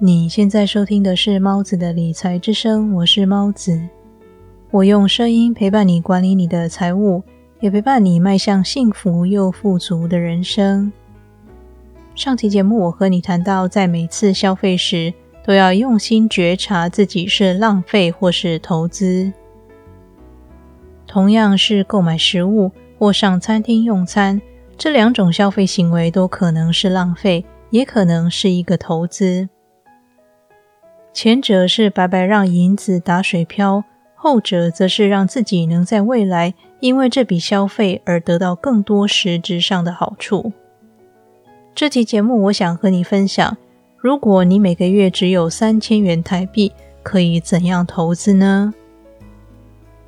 你现在收听的是猫子的理财之声，我是猫子。我用声音陪伴你管理你的财务，也陪伴你迈向幸福又富足的人生。上期节目我和你谈到，在每次消费时都要用心觉察自己是浪费或是投资。同样是购买食物或上餐厅用餐，这两种消费行为都可能是浪费，也可能是一个投资。前者是白白让银子打水漂，后者则是让自己能在未来因为这笔消费而得到更多实质上的好处。这期节目，我想和你分享：如果你每个月只有三千元台币，可以怎样投资呢？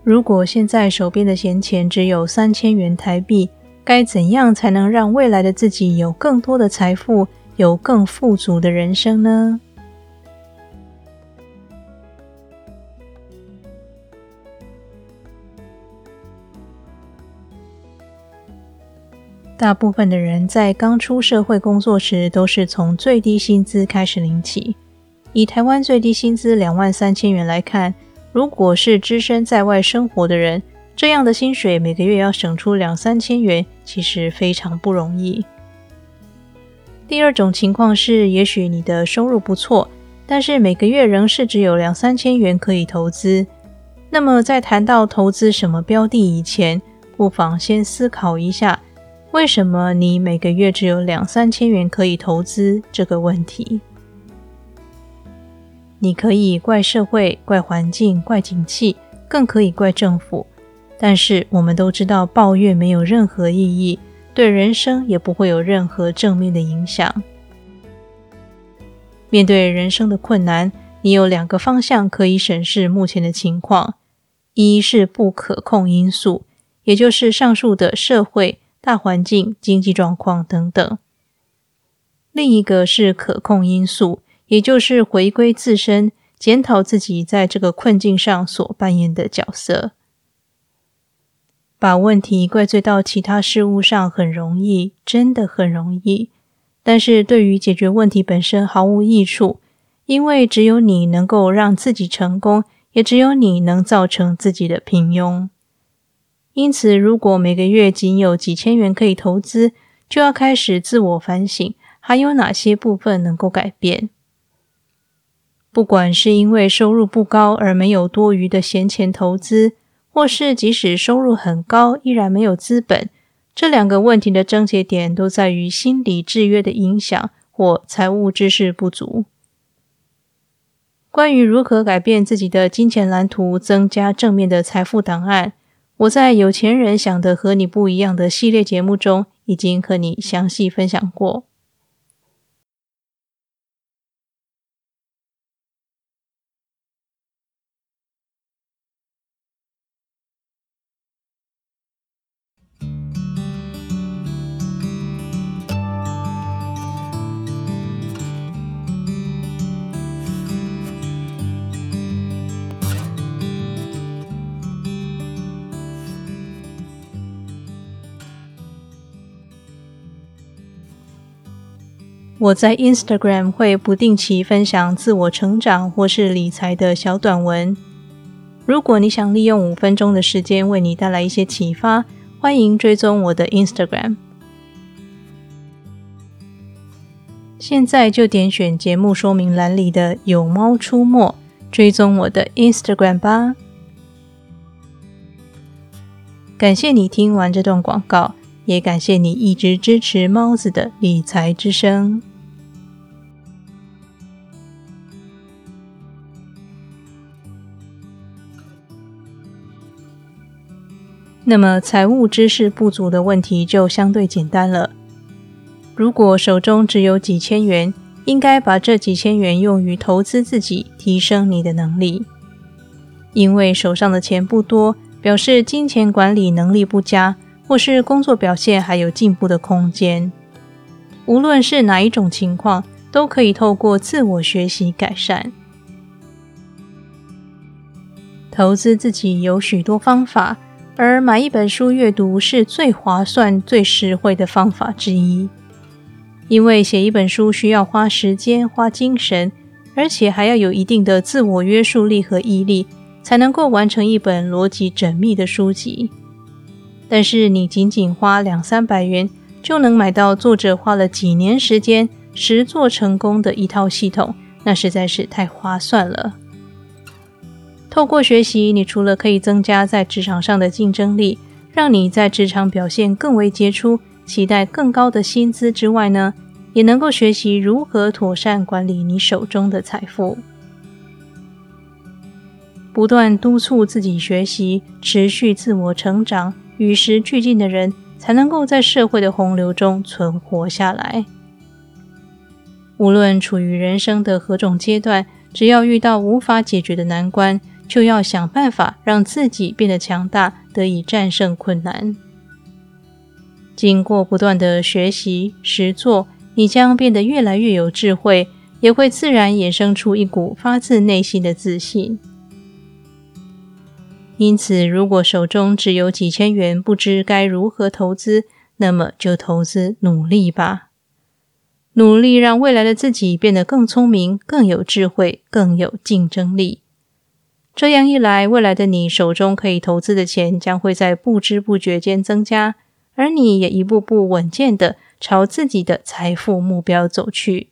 如果现在手边的闲钱只有三千元台币，该怎样才能让未来的自己有更多的财富，有更富足的人生呢？大部分的人在刚出社会工作时，都是从最低薪资开始领起。以台湾最低薪资两万三千元来看，如果是只身在外生活的人，这样的薪水每个月要省出两三千元，其实非常不容易。第二种情况是，也许你的收入不错，但是每个月仍是只有两三千元可以投资。那么在谈到投资什么标的以前，不妨先思考一下。为什么你每个月只有两三千元可以投资这个问题？你可以怪社会、怪环境、怪景气，更可以怪政府。但是我们都知道，抱怨没有任何意义，对人生也不会有任何正面的影响。面对人生的困难，你有两个方向可以审视目前的情况：一是不可控因素，也就是上述的社会。大环境、经济状况等等。另一个是可控因素，也就是回归自身，检讨自己在这个困境上所扮演的角色。把问题怪罪到其他事物上很容易，真的很容易。但是对于解决问题本身毫无益处，因为只有你能够让自己成功，也只有你能造成自己的平庸。因此，如果每个月仅有几千元可以投资，就要开始自我反省，还有哪些部分能够改变？不管是因为收入不高而没有多余的闲钱投资，或是即使收入很高依然没有资本，这两个问题的症结点都在于心理制约的影响或财务知识不足。关于如何改变自己的金钱蓝图，增加正面的财富档案。我在有钱人想的和你不一样的系列节目中，已经和你详细分享过。我在 Instagram 会不定期分享自我成长或是理财的小短文。如果你想利用五分钟的时间为你带来一些启发，欢迎追踪我的 Instagram。现在就点选节目说明栏里的“有猫出没”，追踪我的 Instagram 吧。感谢你听完这段广告。也感谢你一直支持猫子的理财之声。那么，财务知识不足的问题就相对简单了。如果手中只有几千元，应该把这几千元用于投资自己，提升你的能力。因为手上的钱不多，表示金钱管理能力不佳。或是工作表现还有进步的空间，无论是哪一种情况，都可以透过自我学习改善。投资自己有许多方法，而买一本书阅读是最划算、最实惠的方法之一。因为写一本书需要花时间、花精神，而且还要有一定的自我约束力和毅力，才能够完成一本逻辑缜密的书籍。但是你仅仅花两三百元就能买到作者花了几年时间实做成功的一套系统，那实在是太划算了。透过学习，你除了可以增加在职场上的竞争力，让你在职场表现更为杰出，期待更高的薪资之外呢？也能够学习如何妥善管理你手中的财富，不断督促自己学习，持续自我成长，与时俱进的人，才能够在社会的洪流中存活下来。无论处于人生的何种阶段，只要遇到无法解决的难关，就要想办法让自己变得强大，得以战胜困难。经过不断的学习实做。你将变得越来越有智慧，也会自然衍生出一股发自内心的自信。因此，如果手中只有几千元，不知该如何投资，那么就投资努力吧。努力让未来的自己变得更聪明、更有智慧、更有竞争力。这样一来，未来的你手中可以投资的钱将会在不知不觉间增加，而你也一步步稳健的。朝自己的财富目标走去。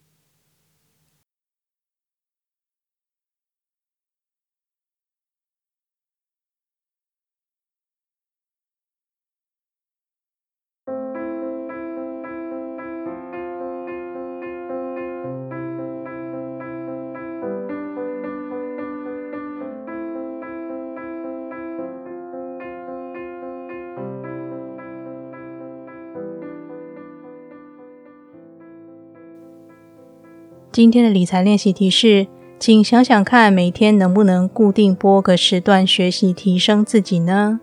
今天的理财练习题是，请想想看，每天能不能固定播个时段学习提升自己呢？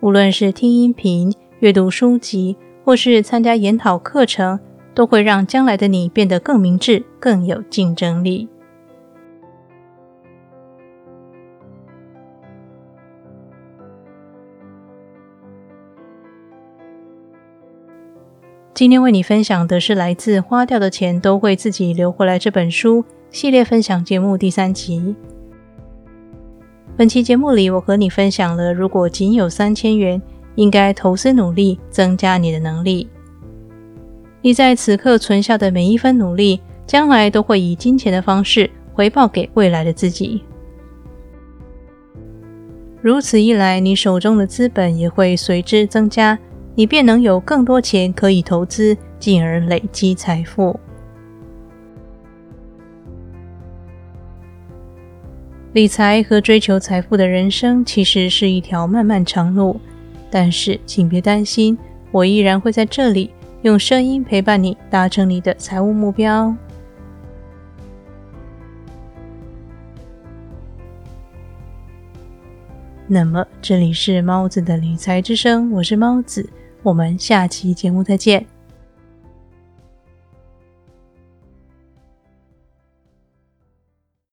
无论是听音频、阅读书籍，或是参加研讨课程，都会让将来的你变得更明智、更有竞争力。今天为你分享的是来自《花掉的钱都会自己留回来》这本书系列分享节目第三集。本期节目里，我和你分享了：如果仅有三千元，应该投资努力，增加你的能力。你在此刻存下的每一分努力，将来都会以金钱的方式回报给未来的自己。如此一来，你手中的资本也会随之增加。你便能有更多钱可以投资，进而累积财富。理财和追求财富的人生其实是一条漫漫长路，但是请别担心，我依然会在这里用声音陪伴你，达成你的财务目标。那么，这里是猫子的理财之声，我是猫子。我们下期节目再见。